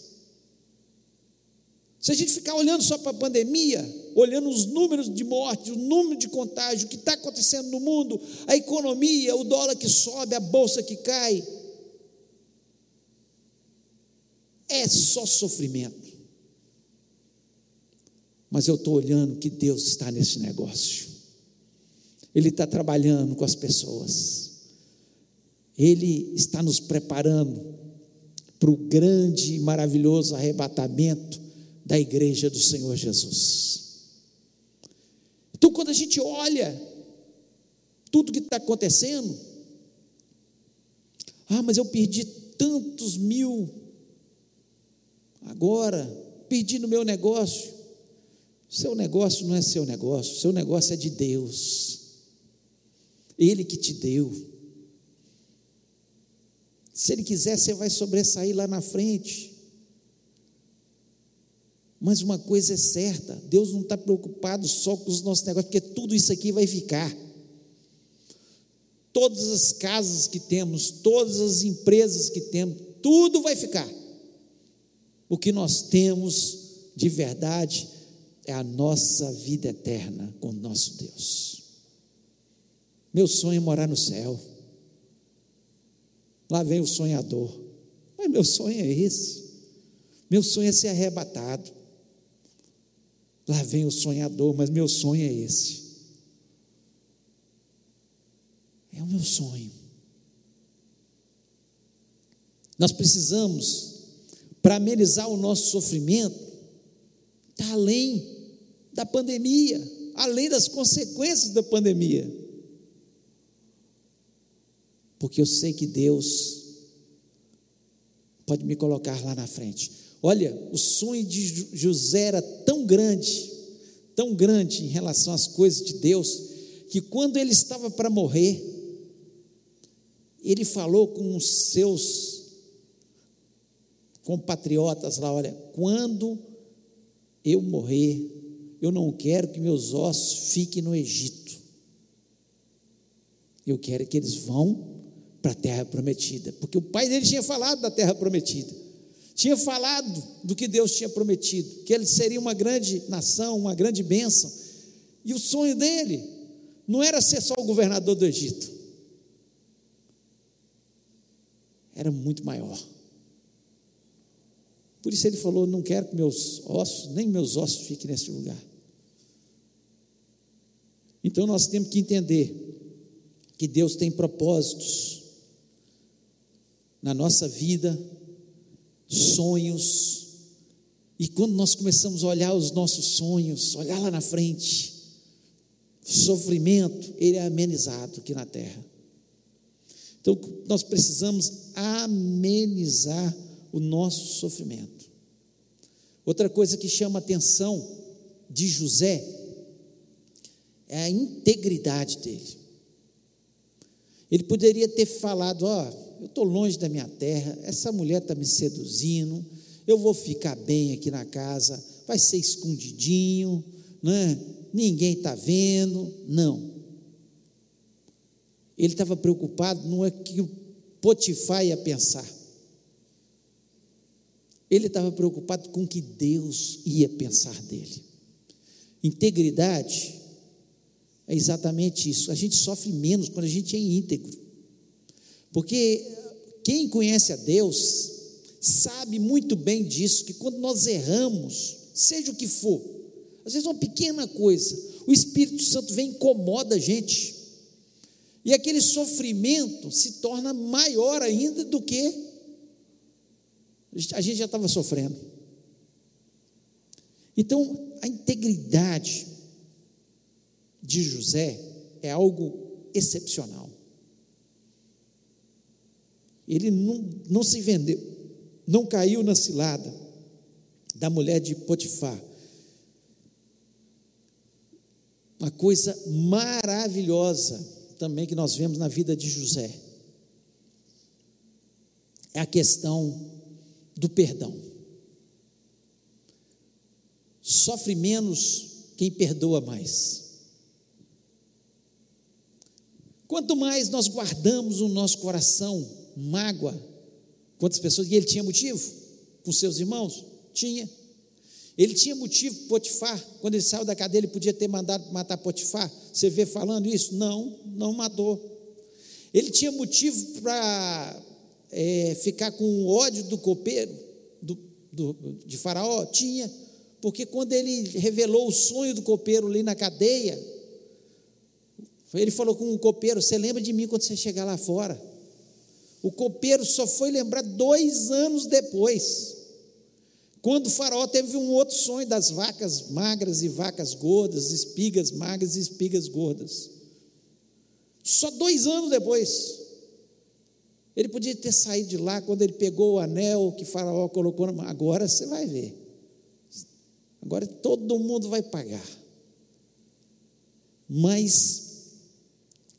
Se a gente ficar olhando só para a pandemia, olhando os números de morte, o número de contágio, o que está acontecendo no mundo, a economia, o dólar que sobe, a bolsa que cai, é só sofrimento mas eu estou olhando que Deus está nesse negócio. Ele está trabalhando com as pessoas. Ele está nos preparando para o grande e maravilhoso arrebatamento da igreja do Senhor Jesus. Então, quando a gente olha tudo que está acontecendo, ah, mas eu perdi tantos mil agora, perdi no meu negócio. Seu negócio não é seu negócio, seu negócio é de Deus. Ele que te deu. Se Ele quiser, você vai sobressair lá na frente. Mas uma coisa é certa: Deus não está preocupado só com os nossos negócios, porque tudo isso aqui vai ficar. Todas as casas que temos, todas as empresas que temos, tudo vai ficar. O que nós temos de verdade é a nossa vida eterna com nosso Deus. Meu sonho é morar no céu. Lá vem o sonhador. Mas meu sonho é esse. Meu sonho é ser arrebatado. Lá vem o sonhador, mas meu sonho é esse. É o meu sonho. Nós precisamos, para amenizar o nosso sofrimento, estar tá além da pandemia, além das consequências da pandemia. Porque eu sei que Deus pode me colocar lá na frente. Olha, o sonho de José era tão grande, tão grande em relação às coisas de Deus, que quando ele estava para morrer, ele falou com os seus compatriotas lá: olha, quando eu morrer, eu não quero que meus ossos fiquem no Egito. Eu quero que eles vão para a terra prometida, porque o pai dele tinha falado da terra prometida, tinha falado do que Deus tinha prometido, que ele seria uma grande nação, uma grande bênção, e o sonho dele não era ser só o governador do Egito, era muito maior. Por isso ele falou: Não quero que meus ossos, nem meus ossos fiquem nesse lugar. Então nós temos que entender que Deus tem propósitos na nossa vida, sonhos, e quando nós começamos a olhar os nossos sonhos, olhar lá na frente, sofrimento, ele é amenizado aqui na terra. Então nós precisamos amenizar o nosso sofrimento. Outra coisa que chama a atenção de José é a integridade dele. Ele poderia ter falado: Ó, oh, eu estou longe da minha terra, essa mulher está me seduzindo, eu vou ficar bem aqui na casa, vai ser escondidinho, né? ninguém está vendo. Não. Ele estava preocupado, não é que o Potifar ia pensar. Ele estava preocupado com o que Deus ia pensar dele. Integridade é exatamente isso. A gente sofre menos quando a gente é íntegro. Porque quem conhece a Deus sabe muito bem disso, que quando nós erramos, seja o que for, às vezes uma pequena coisa, o Espírito Santo vem e incomoda a gente. E aquele sofrimento se torna maior ainda do que a gente já estava sofrendo. Então, a integridade de José é algo excepcional. Ele não, não se vendeu, não caiu na cilada da mulher de Potifar. Uma coisa maravilhosa também que nós vemos na vida de José é a questão do perdão. Sofre menos quem perdoa mais. Quanto mais nós guardamos no nosso coração mágoa, quantas pessoas, e ele tinha motivo com seus irmãos? Tinha. Ele tinha motivo Potifar, quando ele saiu da cadeia, ele podia ter mandado matar Potifar. Você vê falando isso? Não, não matou. Ele tinha motivo para é, ficar com ódio do copeiro, do, do, de Faraó? Tinha, porque quando ele revelou o sonho do copeiro ali na cadeia, ele falou com o copeiro: Você lembra de mim quando você chegar lá fora? O copeiro só foi lembrar dois anos depois, quando o faraó teve um outro sonho das vacas magras e vacas gordas, espigas magras e espigas gordas. Só dois anos depois. Ele podia ter saído de lá quando ele pegou o anel que Faraó colocou na mão. Agora você vai ver. Agora todo mundo vai pagar. Mas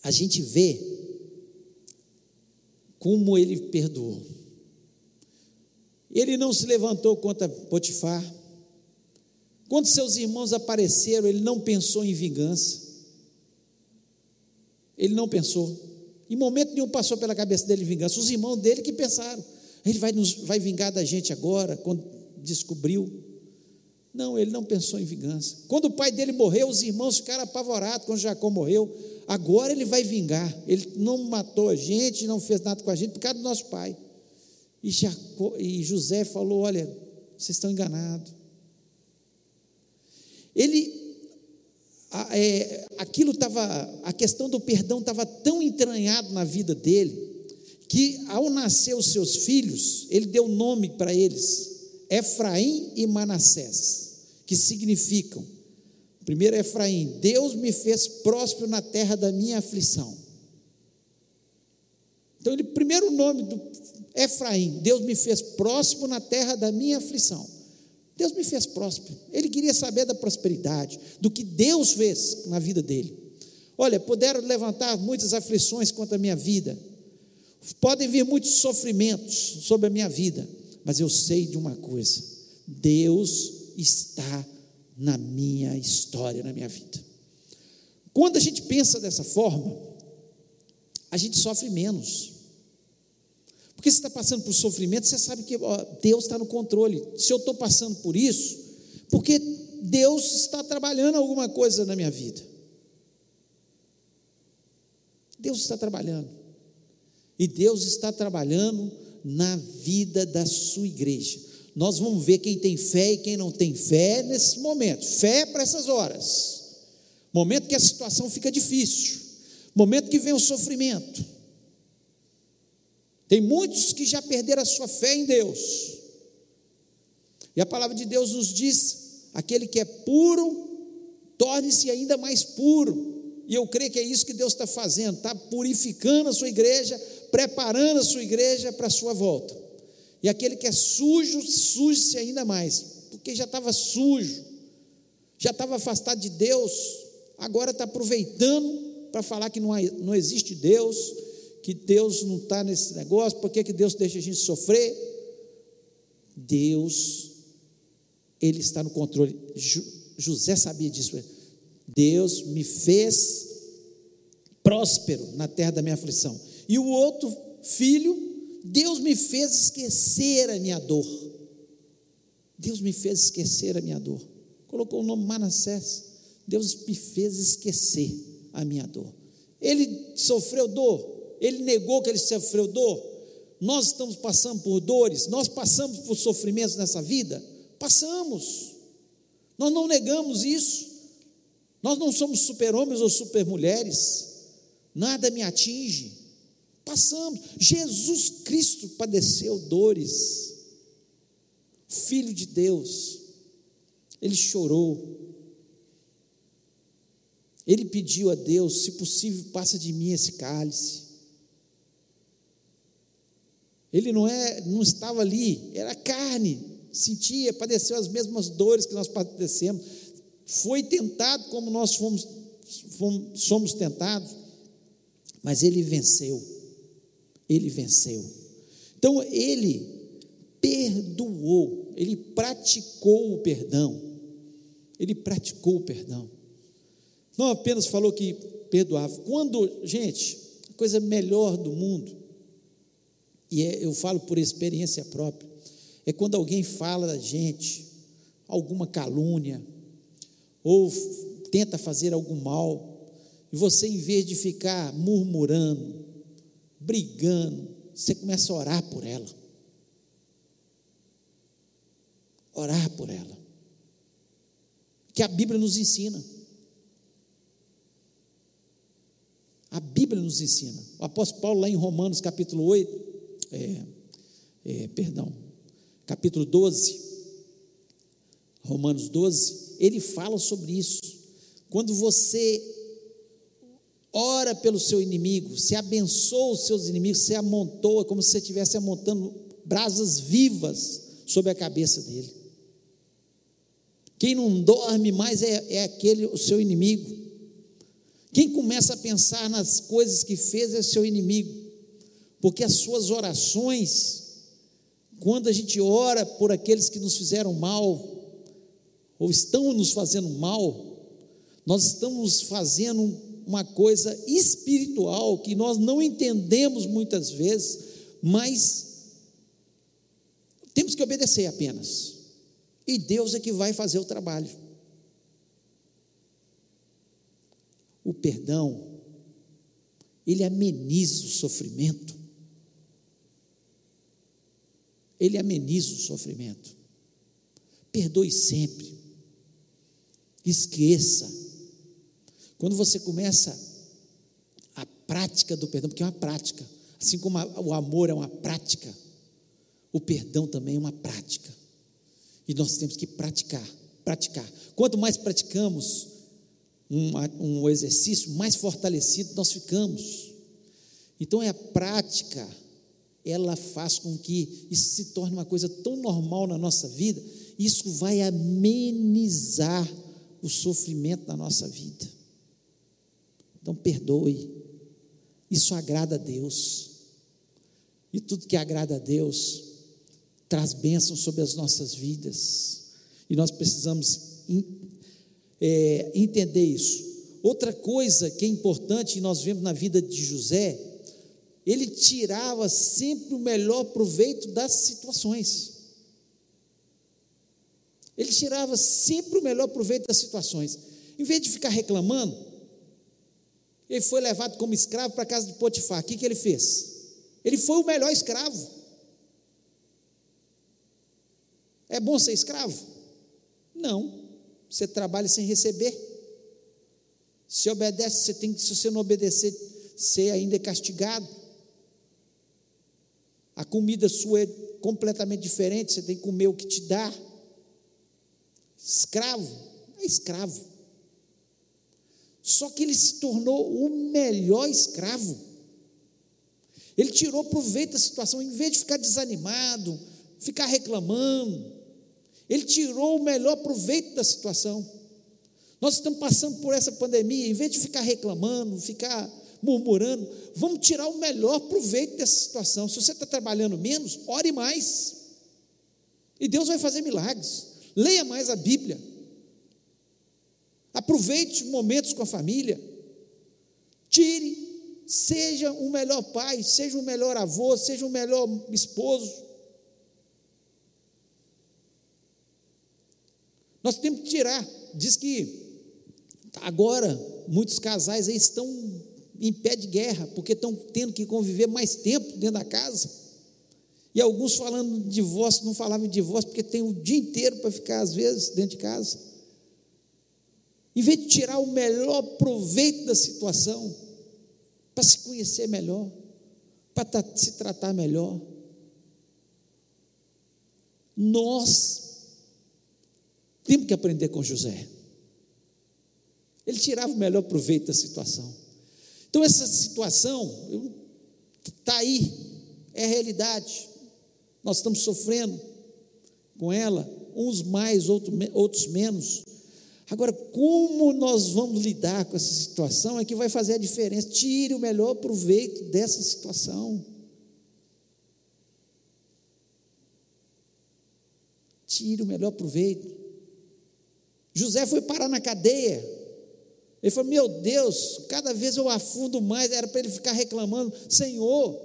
a gente vê como ele perdoou. Ele não se levantou contra Potifar. Quando seus irmãos apareceram, ele não pensou em vingança. Ele não pensou. Em momento nenhum passou pela cabeça dele vingança. Os irmãos dele que pensaram, ele vai, nos, vai vingar da gente agora, quando descobriu. Não, ele não pensou em vingança. Quando o pai dele morreu, os irmãos ficaram apavorados quando Jacó morreu. Agora ele vai vingar. Ele não matou a gente, não fez nada com a gente por causa do nosso pai. E, Jacó, e José falou: Olha, vocês estão enganados. Ele a, é, aquilo estava, a questão do perdão estava tão entranhado na vida dele, que ao nascer os seus filhos, ele deu nome para eles, Efraim e Manassés, que significam, primeiro Efraim, Deus me fez próspero na terra da minha aflição. Então, ele, primeiro nome do Efraim, Deus me fez próspero na terra da minha aflição. Deus me fez próspero. Ele queria saber da prosperidade, do que Deus fez na vida dele. Olha, puderam levantar muitas aflições contra a minha vida, podem vir muitos sofrimentos sobre a minha vida, mas eu sei de uma coisa: Deus está na minha história, na minha vida. Quando a gente pensa dessa forma, a gente sofre menos. Porque você está passando por sofrimento, você sabe que ó, Deus está no controle. Se eu estou passando por isso, porque Deus está trabalhando alguma coisa na minha vida. Deus está trabalhando. E Deus está trabalhando na vida da sua igreja. Nós vamos ver quem tem fé e quem não tem fé nesse momento. Fé para essas horas. Momento que a situação fica difícil. Momento que vem o sofrimento tem muitos que já perderam a sua fé em Deus. E a palavra de Deus nos diz: aquele que é puro, torne-se ainda mais puro. E eu creio que é isso que Deus está fazendo, está purificando a sua igreja, preparando a sua igreja para a sua volta. E aquele que é sujo, suje-se ainda mais, porque já estava sujo, já estava afastado de Deus, agora está aproveitando para falar que não, não existe Deus, que Deus não está nesse negócio, por que Deus deixa a gente sofrer? Deus, Ele está no controle. José sabia disso. Deus me fez próspero na terra da minha aflição. E o outro filho, Deus me fez esquecer a minha dor. Deus me fez esquecer a minha dor. Colocou o nome Manassés. Deus me fez esquecer a minha dor. Ele sofreu dor, ele negou que ele sofreu dor. Nós estamos passando por dores, nós passamos por sofrimentos nessa vida? Passamos. Nós não negamos isso. Nós não somos super-homens ou super-mulheres. Nada me atinge. Passamos. Jesus Cristo padeceu dores. Filho de Deus. Ele chorou. Ele pediu a Deus, se possível, passa de mim esse cálice. Ele não é, não estava ali, era carne, sentia, padeceu as mesmas dores que nós padecemos. Foi tentado como nós fomos, fomos somos tentados, mas ele venceu. Ele venceu. Então ele perdoou, ele praticou o perdão. Ele praticou o perdão. Não apenas falou que perdoava. Quando, gente, a coisa melhor do mundo, e é, eu falo por experiência própria, é quando alguém fala da gente, alguma calúnia, ou tenta fazer algum mal, e você, em vez de ficar murmurando, brigando, você começa a orar por ela. Orar por ela. Que a Bíblia nos ensina. A Bíblia nos ensina. O apóstolo Paulo, lá em Romanos capítulo 8, é, é, perdão, capítulo 12, Romanos 12, ele fala sobre isso. Quando você ora pelo seu inimigo, se abençoa os seus inimigos, se amontoa, como se você estivesse amontando brasas vivas sobre a cabeça dele. Quem não dorme mais é, é aquele, o seu inimigo. Quem começa a pensar nas coisas que fez é seu inimigo, porque as suas orações, quando a gente ora por aqueles que nos fizeram mal, ou estão nos fazendo mal, nós estamos fazendo uma coisa espiritual que nós não entendemos muitas vezes, mas temos que obedecer apenas. E Deus é que vai fazer o trabalho. O perdão, ele ameniza o sofrimento. Ele ameniza o sofrimento. Perdoe sempre. Esqueça. Quando você começa a prática do perdão, porque é uma prática, assim como o amor é uma prática, o perdão também é uma prática. E nós temos que praticar, praticar. Quanto mais praticamos, um, um exercício, mais fortalecido nós ficamos. Então é a prática, ela faz com que isso se torne uma coisa tão normal na nossa vida, isso vai amenizar o sofrimento da nossa vida. Então perdoe, isso agrada a Deus, e tudo que agrada a Deus traz bênção sobre as nossas vidas, e nós precisamos é, entender isso. Outra coisa que é importante, e nós vemos na vida de José, ele tirava sempre o melhor proveito das situações. Ele tirava sempre o melhor proveito das situações. Em vez de ficar reclamando, ele foi levado como escravo para a casa de Potifar. O que, que ele fez? Ele foi o melhor escravo. É bom ser escravo? Não. Você trabalha sem receber. Se obedece, você tem se você não obedecer, ser ainda é castigado. A comida sua é completamente diferente, você tem que comer o que te dá. Escravo, é escravo. Só que ele se tornou o melhor escravo. Ele tirou proveito da situação, em vez de ficar desanimado, ficar reclamando, ele tirou o melhor proveito da situação. Nós estamos passando por essa pandemia, em vez de ficar reclamando, ficar murmurando. Vamos tirar o melhor proveito dessa situação. Se você está trabalhando menos, ore mais. E Deus vai fazer milagres. Leia mais a Bíblia. Aproveite momentos com a família. Tire, seja o melhor pai, seja o melhor avô, seja o melhor esposo. Nós temos que tirar. Diz que agora muitos casais aí estão em pé de guerra, porque estão tendo que conviver mais tempo dentro da casa. E alguns falando de divórcio, não falavam de divórcio, porque tem o dia inteiro para ficar, às vezes, dentro de casa. Em vez de tirar o melhor proveito da situação, para se conhecer melhor, para se tratar melhor, nós temos que aprender com José. Ele tirava o melhor proveito da situação. Então, essa situação está aí, é a realidade. Nós estamos sofrendo com ela, uns mais, outros menos. Agora, como nós vamos lidar com essa situação é que vai fazer a diferença. Tire o melhor proveito dessa situação. Tire o melhor proveito. José foi parar na cadeia. Ele falou: Meu Deus, cada vez eu afundo mais. Era para ele ficar reclamando: Senhor,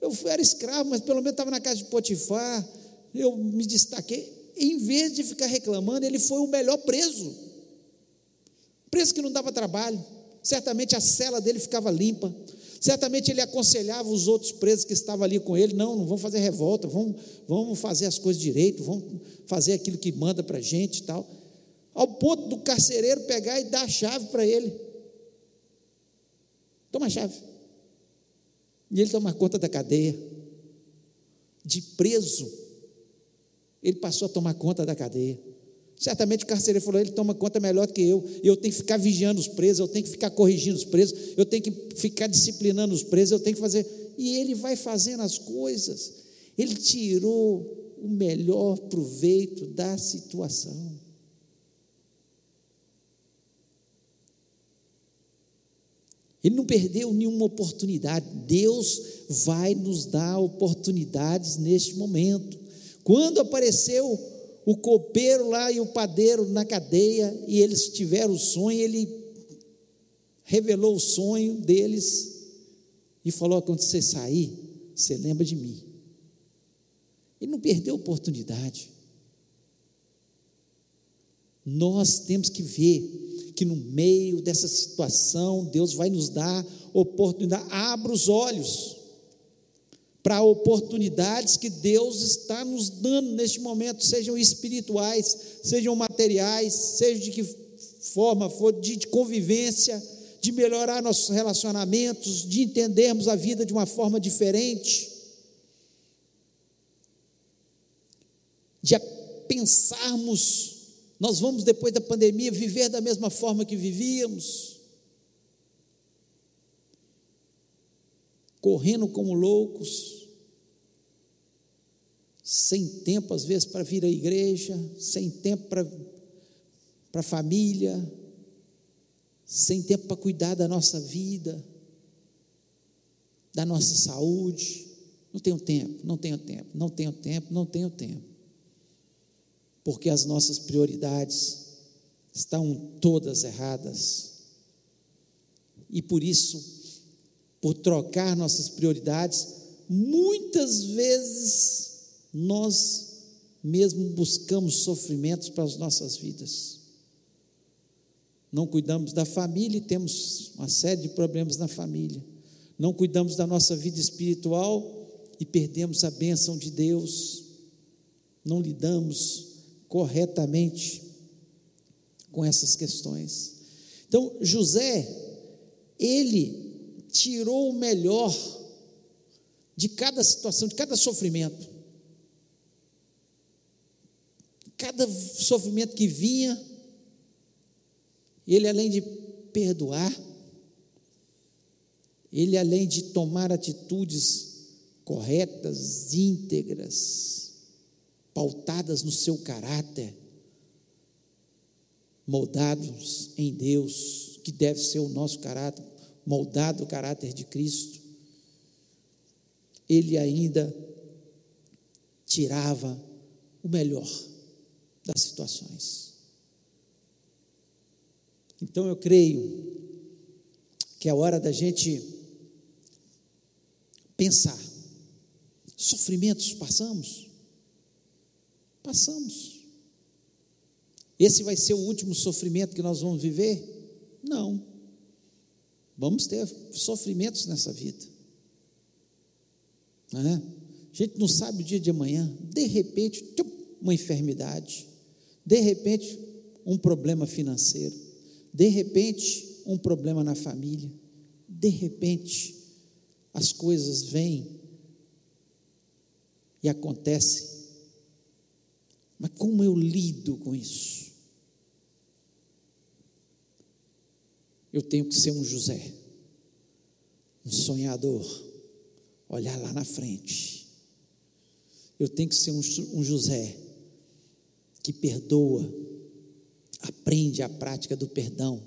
eu era escravo, mas pelo menos estava na casa de Potifar. Eu me destaquei. Em vez de ficar reclamando, ele foi o melhor preso. Preso que não dava trabalho. Certamente a cela dele ficava limpa. Certamente ele aconselhava os outros presos que estavam ali com ele: não, não vamos fazer revolta, vamos, vamos fazer as coisas direito, vamos fazer aquilo que manda para a gente e tal ao ponto do carcereiro pegar e dar a chave para ele. Toma a chave. E ele toma conta da cadeia. De preso, ele passou a tomar conta da cadeia. Certamente o carcereiro falou: ele toma conta melhor do que eu. Eu tenho que ficar vigiando os presos, eu tenho que ficar corrigindo os presos, eu tenho que ficar disciplinando os presos, eu tenho que fazer. E ele vai fazendo as coisas. Ele tirou o melhor proveito da situação. Ele não perdeu nenhuma oportunidade. Deus vai nos dar oportunidades neste momento. Quando apareceu o copeiro lá e o padeiro na cadeia, e eles tiveram o sonho, ele revelou o sonho deles e falou: quando você sair, você lembra de mim. Ele não perdeu a oportunidade. Nós temos que ver que no meio dessa situação Deus vai nos dar oportunidade. Abra os olhos para oportunidades que Deus está nos dando neste momento, sejam espirituais, sejam materiais, seja de que forma for, de, de convivência, de melhorar nossos relacionamentos, de entendermos a vida de uma forma diferente, de pensarmos nós vamos, depois da pandemia, viver da mesma forma que vivíamos, correndo como loucos, sem tempo, às vezes, para vir à igreja, sem tempo para, para a família, sem tempo para cuidar da nossa vida, da nossa saúde. Não tenho tempo, não tenho tempo, não tenho tempo, não tenho tempo porque as nossas prioridades estão todas erradas. E por isso, por trocar nossas prioridades, muitas vezes nós mesmo buscamos sofrimentos para as nossas vidas. Não cuidamos da família e temos uma série de problemas na família. Não cuidamos da nossa vida espiritual e perdemos a bênção de Deus. Não lidamos corretamente com essas questões. Então, José, ele tirou o melhor de cada situação, de cada sofrimento. Cada sofrimento que vinha, ele além de perdoar, ele além de tomar atitudes corretas, íntegras, pautadas no seu caráter, moldados em Deus, que deve ser o nosso caráter, moldado o caráter de Cristo, ele ainda tirava o melhor das situações. Então eu creio que é hora da gente pensar. Sofrimentos passamos? Passamos. Esse vai ser o último sofrimento que nós vamos viver? Não. Vamos ter sofrimentos nessa vida. É? A gente não sabe o dia de amanhã. De repente, uma enfermidade. De repente, um problema financeiro. De repente, um problema na família. De repente, as coisas vêm e acontecem. Mas como eu lido com isso? Eu tenho que ser um José, um sonhador, olhar lá na frente. Eu tenho que ser um, um José que perdoa, aprende a prática do perdão,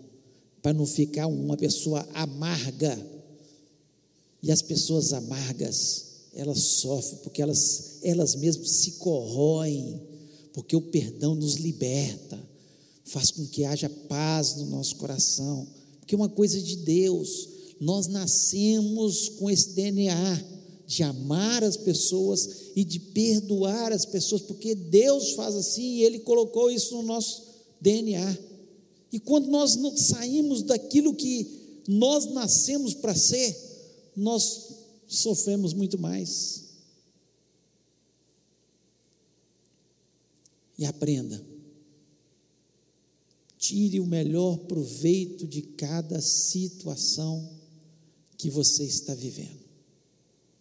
para não ficar uma pessoa amarga. E as pessoas amargas, elas sofrem porque elas, elas mesmas se corroem, porque o perdão nos liberta, faz com que haja paz no nosso coração, porque é uma coisa de Deus, nós nascemos com esse DNA de amar as pessoas e de perdoar as pessoas, porque Deus faz assim e Ele colocou isso no nosso DNA. E quando nós não saímos daquilo que nós nascemos para ser, nós sofremos muito mais. E aprenda. Tire o melhor proveito de cada situação que você está vivendo.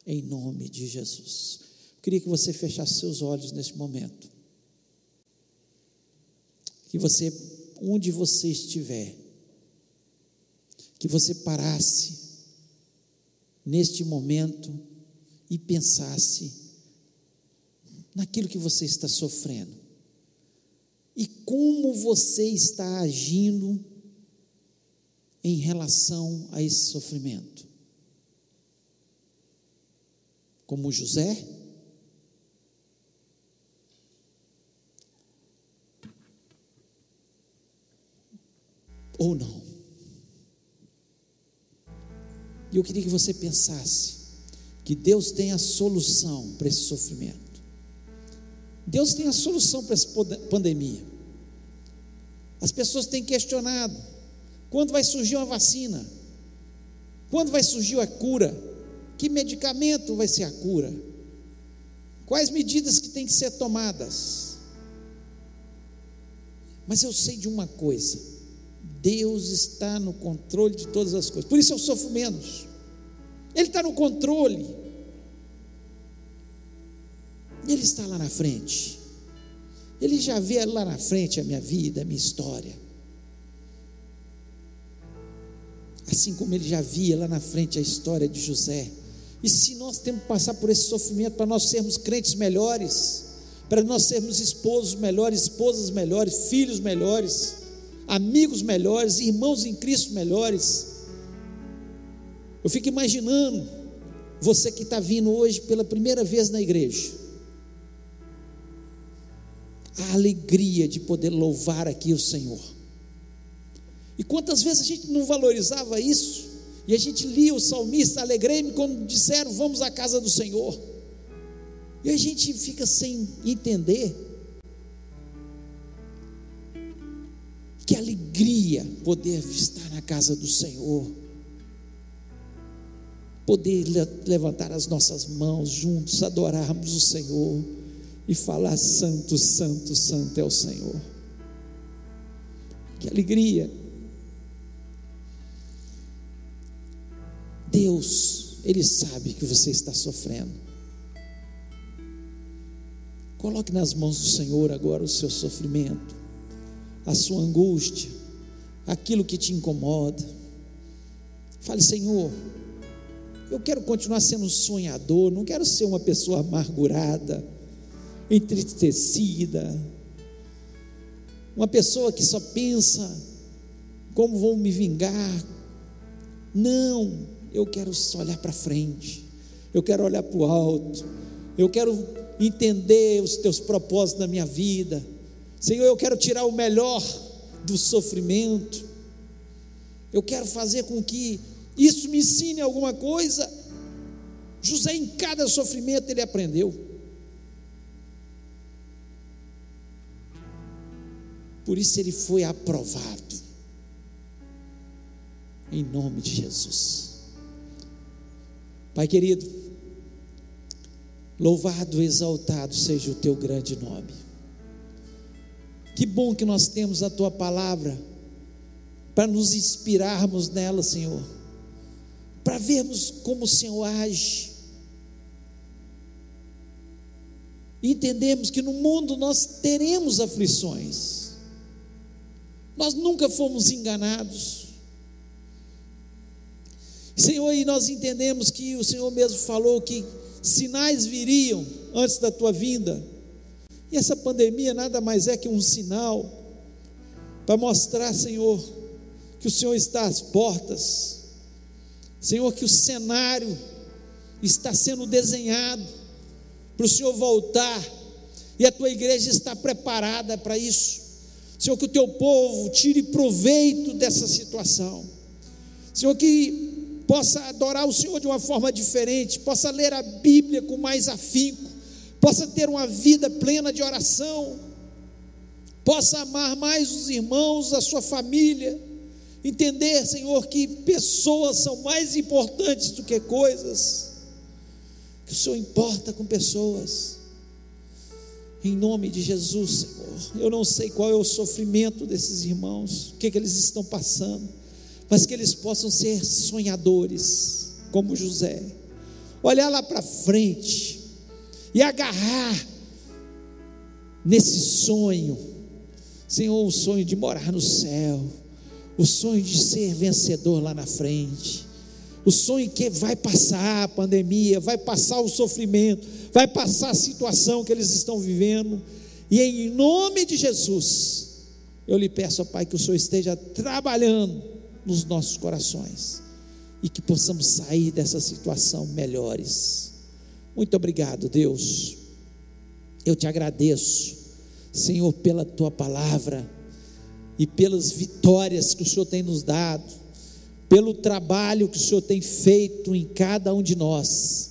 Em nome de Jesus. Queria que você fechasse seus olhos nesse momento. Que você onde você estiver, que você parasse neste momento e pensasse naquilo que você está sofrendo e como você está agindo em relação a esse sofrimento. Como José, ou não. E eu queria que você pensasse que Deus tem a solução para esse sofrimento. Deus tem a solução para essa pandemia. As pessoas têm questionado: quando vai surgir uma vacina? Quando vai surgir a cura? Que medicamento vai ser a cura? Quais medidas que têm que ser tomadas? Mas eu sei de uma coisa: Deus está no controle de todas as coisas. Por isso eu sofro menos. Ele está no controle. Ele está lá na frente. Ele já vê lá na frente a minha vida, a minha história. Assim como ele já via lá na frente a história de José. E se nós temos que passar por esse sofrimento para nós sermos crentes melhores, para nós sermos esposos melhores, esposas melhores, filhos melhores, amigos melhores, irmãos em Cristo melhores. Eu fico imaginando você que está vindo hoje pela primeira vez na igreja, a alegria de poder louvar aqui o Senhor. E quantas vezes a gente não valorizava isso, e a gente lia o salmista, alegrei-me quando disseram vamos à casa do Senhor, e a gente fica sem entender Que alegria poder estar na casa do Senhor. Poder levantar as nossas mãos juntos, adorarmos o Senhor e falar: Santo, Santo, Santo é o Senhor. Que alegria. Deus, Ele sabe que você está sofrendo. Coloque nas mãos do Senhor agora o seu sofrimento a sua angústia, aquilo que te incomoda. Fale, Senhor, eu quero continuar sendo um sonhador, não quero ser uma pessoa amargurada, entristecida, uma pessoa que só pensa como vou me vingar. Não, eu quero olhar para frente, eu quero olhar para o alto, eu quero entender os teus propósitos na minha vida. Senhor, eu quero tirar o melhor do sofrimento, eu quero fazer com que isso me ensine alguma coisa. José, em cada sofrimento, ele aprendeu. Por isso ele foi aprovado. Em nome de Jesus. Pai querido, louvado, exaltado seja o teu grande nome. Que bom que nós temos a tua palavra para nos inspirarmos nela, Senhor, para vermos como o Senhor age. Entendemos que no mundo nós teremos aflições, nós nunca fomos enganados. Senhor, e nós entendemos que o Senhor mesmo falou que sinais viriam antes da tua vinda, e essa pandemia nada mais é que um sinal para mostrar, Senhor, que o Senhor está às portas, Senhor, que o cenário está sendo desenhado para o Senhor voltar, e a tua igreja está preparada para isso. Senhor, que o teu povo tire proveito dessa situação. Senhor, que possa adorar o Senhor de uma forma diferente, possa ler a Bíblia com mais afinco, possa ter uma vida plena de oração, possa amar mais os irmãos, a sua família, entender, Senhor, que pessoas são mais importantes do que coisas, que o Senhor importa com pessoas, em nome de Jesus, Senhor. Eu não sei qual é o sofrimento desses irmãos, o que, é que eles estão passando, mas que eles possam ser sonhadores, como José, olhar lá para frente e agarrar nesse sonho, Senhor, o sonho de morar no céu o sonho de ser vencedor lá na frente, o sonho que vai passar a pandemia, vai passar o sofrimento, vai passar a situação que eles estão vivendo, e em nome de Jesus, eu lhe peço, Pai, que o Senhor esteja trabalhando nos nossos corações e que possamos sair dessa situação melhores. Muito obrigado, Deus. Eu te agradeço, Senhor, pela tua palavra e pelas vitórias que o Senhor tem nos dado, pelo trabalho que o Senhor tem feito em cada um de nós.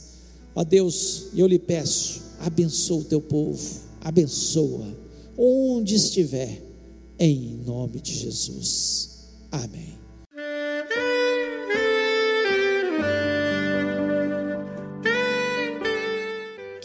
Ó Deus, eu lhe peço, abençoa o teu povo, abençoa onde estiver, em nome de Jesus. Amém.